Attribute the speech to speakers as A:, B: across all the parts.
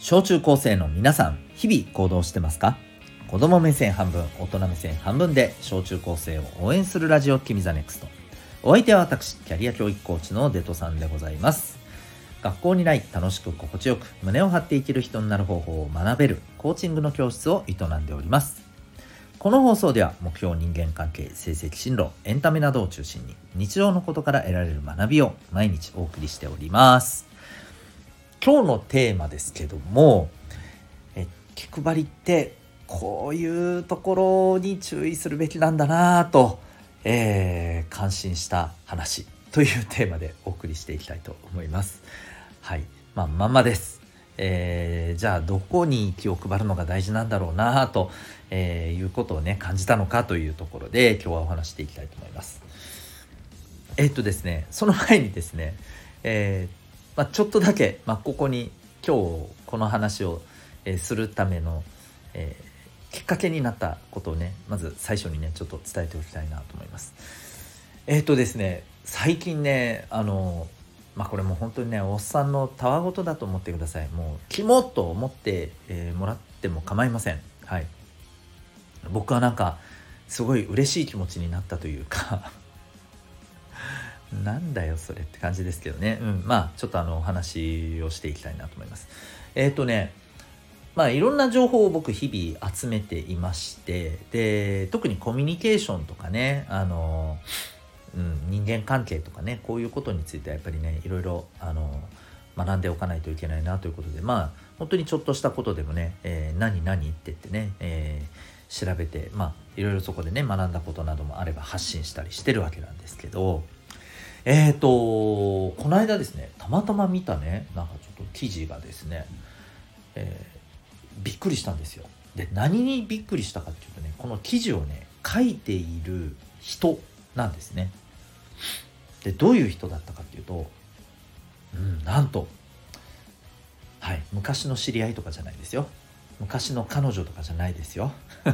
A: 小中高生の皆さん、日々行動してますか？子供目線半分、大人目線半分で小中高生を応援するラジオ君 the NEXT。お相手は私、キャリア教育コーチのデトさんでございます。学校にない楽しく心地よく胸を張って生きる人になる方法を学べるコーチングの教室を営んでおります。この放送では目標人間関係、成績進路、エンタメなどを中心に日常のことから得られる学びを毎日お送りしております。今日のテーマですけども、え気配りってこういうところに注意するべきなんだなぁと、えー、感心した話というテーマでお送りしていきたいと思います。はい。まあ、まんまです。えー、じゃあどこに気を配るのが大事なんだろうなぁと、えー、いうことをね感じたのかというところで今日はお話していきたいと思います。えー、っとですねその前にですね、えまあ、ちょっとだけ、まあ、ここに今日この話を、え、するための、えー、きっかけになったことをねまず最初にねちょっと伝えておきたいなと思います。えっ、ー、とですね最近ねあのまあこれも本当にねおっさんのたわごとだと思ってください。もうキモっと思って、えもらっても構いません。はい。僕はなんかすごい嬉しい気持ちになったというかなんだよそれって感じですけどね、うん、まあちょっとあのお話をしていきたいなと思います。えっ、ー、とねまあいろんな情報を僕日々集めていましてで特にコミュニケーションとかねあの、うん、人間関係とかねこういうことについてはやっぱりねいろいろあの学んでおかないといけないなということでまあ本当にちょっとしたことでもね、えー、何何って言ってね、えー、調べてまあいろいろそこでね学んだことなどもあれば発信したりしてるわけなんですけどえっ、ー、と、この間ですね、たまたま見たね、なんかちょっと記事がですね、えー、びっくりしたんですよ。で、何にびっくりしたかっていうとね、この記事をね、書いている人なんですね。で、どういう人だったかっていうと、うん、なんと、はい、昔の知り合いとかじゃないですよ。昔の彼女とかじゃないですよ。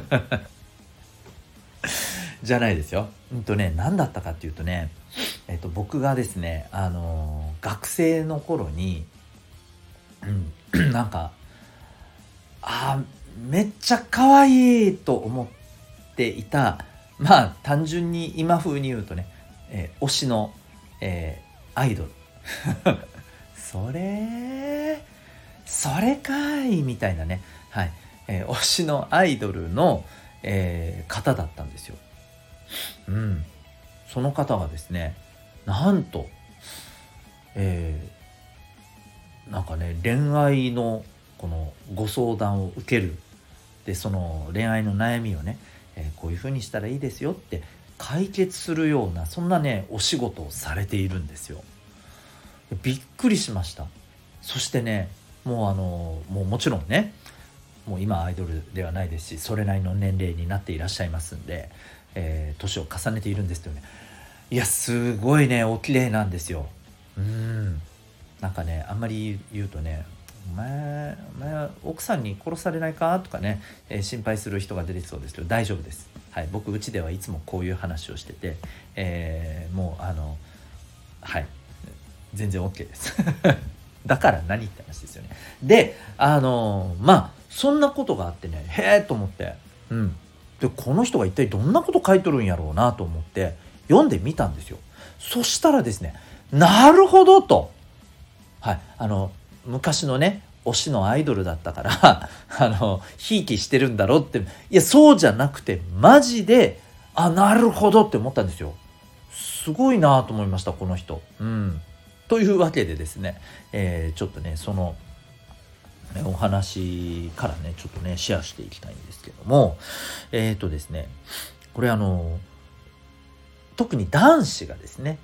A: じゃないですよ。うんとね、何だったかっていうとね、えっと、僕がですね、あの、学生の頃に、うん、なんか、あめっちゃ可愛いと思っていた、まあ、単純に今風に言うとね、えー、推しの、えー、アイドル。それ、それかいみたいなね、はい、えー、推しのアイドルの、えー、方だったんですよ。うん。その方がですね、なんと、えー、なんかね恋愛のこのご相談を受けるでその恋愛の悩みをね、えー、こういうふうにしたらいいですよって解決するようなそんなねお仕事をされているんですよ。びっくりしました。そしてねもうあのもうもちろんねもう今アイドルではないですしそれなりの年齢になっていらっしゃいますんで、えー、年を重ねているんですけどねいやすごいねお綺麗なんですよ。うん。なんかねあんまり言うとねお前お前奥さんに殺されないか？とかね、えー、心配する人が出てきそうですけど大丈夫です、はい、僕うちではいつもこういう話をしてて、えー、もうあのはい全然 OK です。だから何って話ですよね。であのまあそんなことがあってねへえと思ってうん。でこの人が一体どんなこと書いとるんやろうなと思って読んでみたんですよ。そしたらですね、なるほどと。はい。あの、昔のね、推しのアイドルだったから、あの、ひいきしてるんだろうって、いや、そうじゃなくて、マジで、あ、なるほどって思ったんですよ。すごいなと思いました、この人。うん。というわけでですね、えー、ちょっとね、その、ね、お話からね、ちょっとね、シェアしていきたいんですけども、えっ、ー、とですね、これあの、特に男子がですね、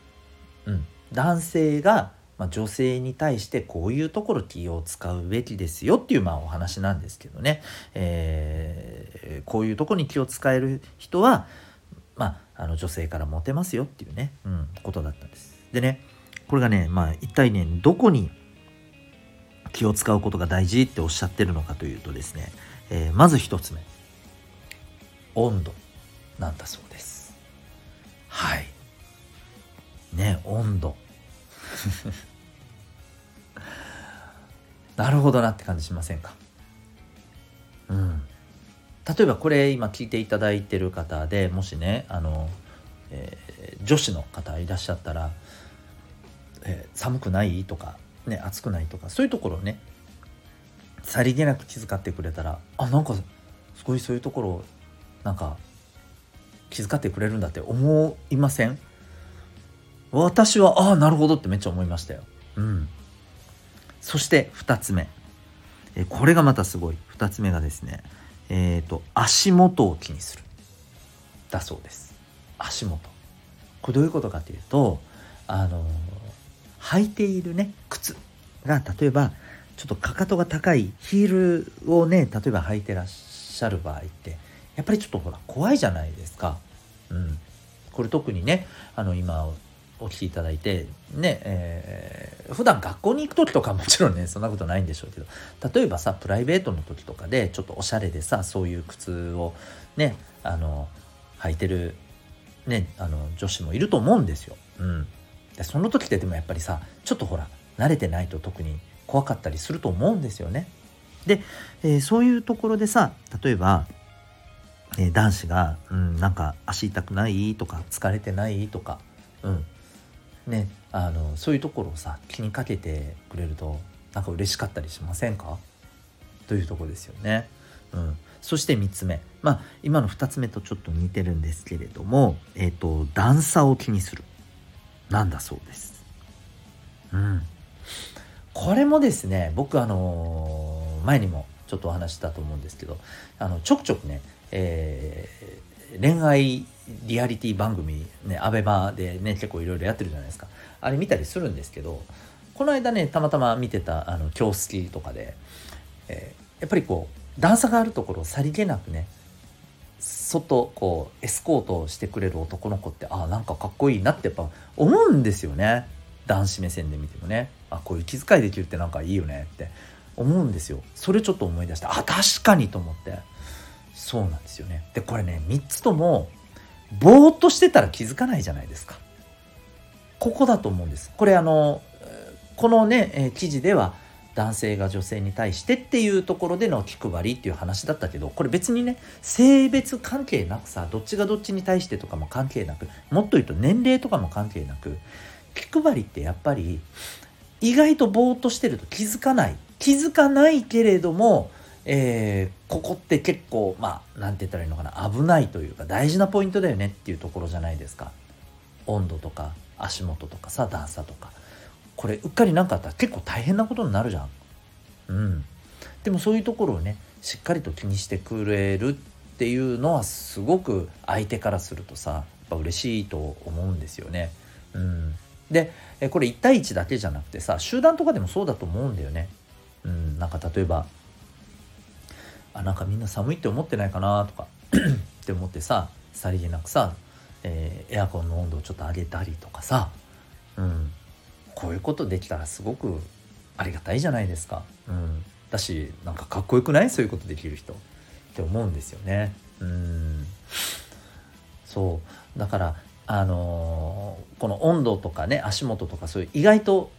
A: うん、男性が、まあ、女性に対してこういうところ気を使うべきですよっていうまあお話なんですけどね、えー、こういうとこに気を使える人は、まあ、あの女性からモテますよっていうね、うん、ことだったんです。でねこれがね、まあ、一体ねどこに気を使うことが大事っておっしゃってるのかというとですね、えー、まず一つ目温度なんだそうです。はい。ね温度。なるほどなって感じしませんか？うん。例えばこれ今聞いていただいてる方でもしねあの、えー、女子の方いらっしゃったら、えー、寒くない？とか、ね、暑くない？とかそういうところをねさりげなく気遣ってくれたらあなんかすごいそういうところなんか気遣ってくれるんだって思いません？私はああなるほどってめっちゃ思いましたよ。うん、そして2つ目。えこれがまたすごい。2つ目がですねえっ、ー、と足元を気にする。だそうです。足元。これどういうことかというとあの履いているね靴が例えばちょっとかかとが高いヒールをね例えば履いてらっしゃる場合ってやっぱりちょっとほら怖いじゃないですか。うん、これ特にねあの今お聞きいただいてねえー、普段学校に行く時とかもちろんねそんなことないんでしょうけど例えばさプライベートの時とかでちょっとおしゃれでさそういう靴をねあの履いてる、ね、あの女子もいると思うんですよ。うん、でその時ってでもやっぱりさちょっとほら慣れてないと特に怖かったりすると思うんですよね。で、えー、そういうところでさ例えば、え、男子が、うん、なんか足痛くないとか疲れてないとか、うん、ねあのそういうところをさ気にかけてくれるとなんか嬉しかったりしませんか？というとこですよね。うん、そして3つ目。まあ今の2つ目とちょっと似てるんですけれども、えっ、ー、と段差を気にする。なんだそうです。うん、これもですね僕あのー、前にもちょっとお話したと思うんですけどあのちょくちょくね、えー、恋愛リアリティ番組ねアベマでね結構いろいろやってるじゃないですか。あれ見たりするんですけどこの間ねたまたま見てたあの京好とかで、えー、やっぱりこう段差があるところをさりげなくね外こうエスコートしてくれる男の子ってあなんかかっこいいなってやっぱ思うんですよね。男子目線で見てもね。あこういう気遣いできるってなんかいいよねって思うんですよ。それちょっと思い出してあ確かにと思って。そうなんですよねでこれね3つともぼーっとしてたら気づかないじゃないですか。ここだと思うんです。これあの、このね、記事では男性が女性に対してっていうところでの気配りっていう話だったけど、これ別にね、性別関係なくさ、どっちがどっちに対してとかも関係なく、もっと言うと年齢とかも関係なく、気配りってやっぱり意外とぼーっとしてると気づかない。気づかないけれども、えー、ここって結構まあ何て言ったらいいのかな。危ないというか大事なポイントだよねっていうところじゃないですか。温度とか足元とかさ段差とか。これうっかり何かあったら結構大変なことになるじゃん。うん。でもそういうところをねしっかりと気にしてくれるっていうのはすごく相手からするとさやっぱ嬉しいと思うんですよね。うん。でこれ1対1だけじゃなくてさ集団とかでもそうだと思うんだよね。うん。なんか例えばあなんかみんな寒いって思ってないかなとか って思ってささりげなくさ、えー、エアコンの温度をちょっと上げたりとかさ、うん、こういうことできたらすごくありがたいじゃないですか。うん、だしなんかかっこよくない？そういうことできる人って思うんですよね。うん。そう。だからあのー、この温度とかね足元とかそういう意外と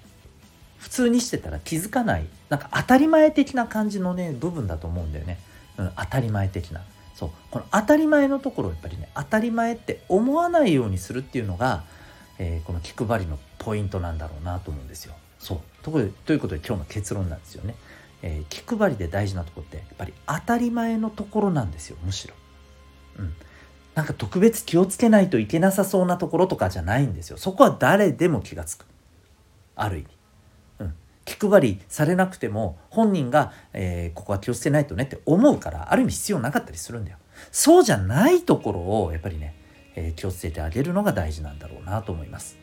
A: 普通にしてたら気づかないなんか当たり前的な感じのね部分だと思うんだよね、うん、当たり前的な。そう。この当たり前のところをやっぱりね当たり前って思わないようにするっていうのが、えー、この気配りのポイントなんだろうなと思うんですよ。そう。ということで今日の結論なんですよね、えー、気配りで大事なとこってやっぱり当たり前のところなんですよむしろ。うん。なんか特別気をつけないといけなさそうなところとかじゃないんですよ。そこは誰でも気がつく。ある意味。気配りされなくても本人が、えー、ここは気をつけないとねって思うからある意味必要なかったりするんだよ。そうじゃないところをやっぱりね、えー、気をつけてあげるのが大事なんだろうなと思います。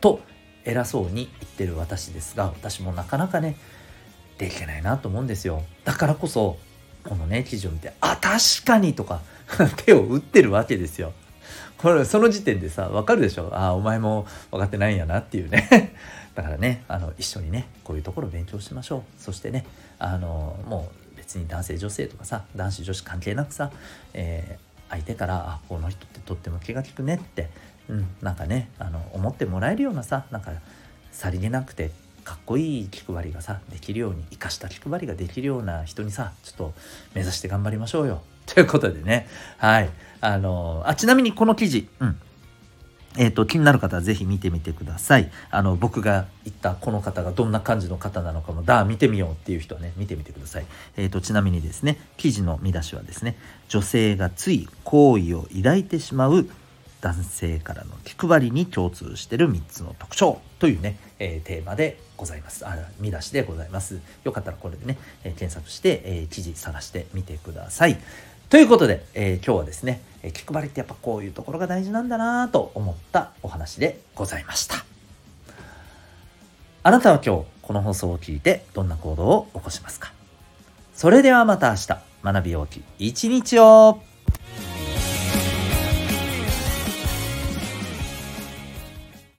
A: と偉そうに言ってる私ですが私もなかなかねできないなと思うんですよ。だからこそこのね記事を見てあ確かにとか 手を打ってるわけですよ。これその時点でさ分かるでしょ？ああお前も分かってないんやなっていうねだからねあの一緒にねこういうところ勉強しましょう。そしてねあのもう別に男性女性とかさ男子女子関係なくさ、えー、相手から「あこの人ってとっても気が利くね」って、うん、なんかねあの思ってもらえるようなさなんかさりげなくてかっこいい気配りがさできるように生かした気配りができるような人にさちょっと目指して頑張りましょうよ。ということでねはい。あのあちなみにこの記事うん。えっ、ー、と、気になる方はぜひ見てみてください。あの、僕が言ったこの方がどんな感じの方なのかも、だ、見てみようっていう人はね、見てみてください。えっ、ー、と、ちなみにですね、記事の見出しはですね、女性がつい好意を抱いてしまう男性からの気配りに共通してる3つの特徴というね、えー、テーマでございます。あ、見出しでございます。よかったらこれでね、えー、検索して、えー、記事探してみてください。ということで、え今日はですね、え気配りってやっぱこういうところが大事なんだなと思ったお話でございました。あなたは今日この放送を聞いてどんな行動を起こしますか？それではまた明日学び大きい一日を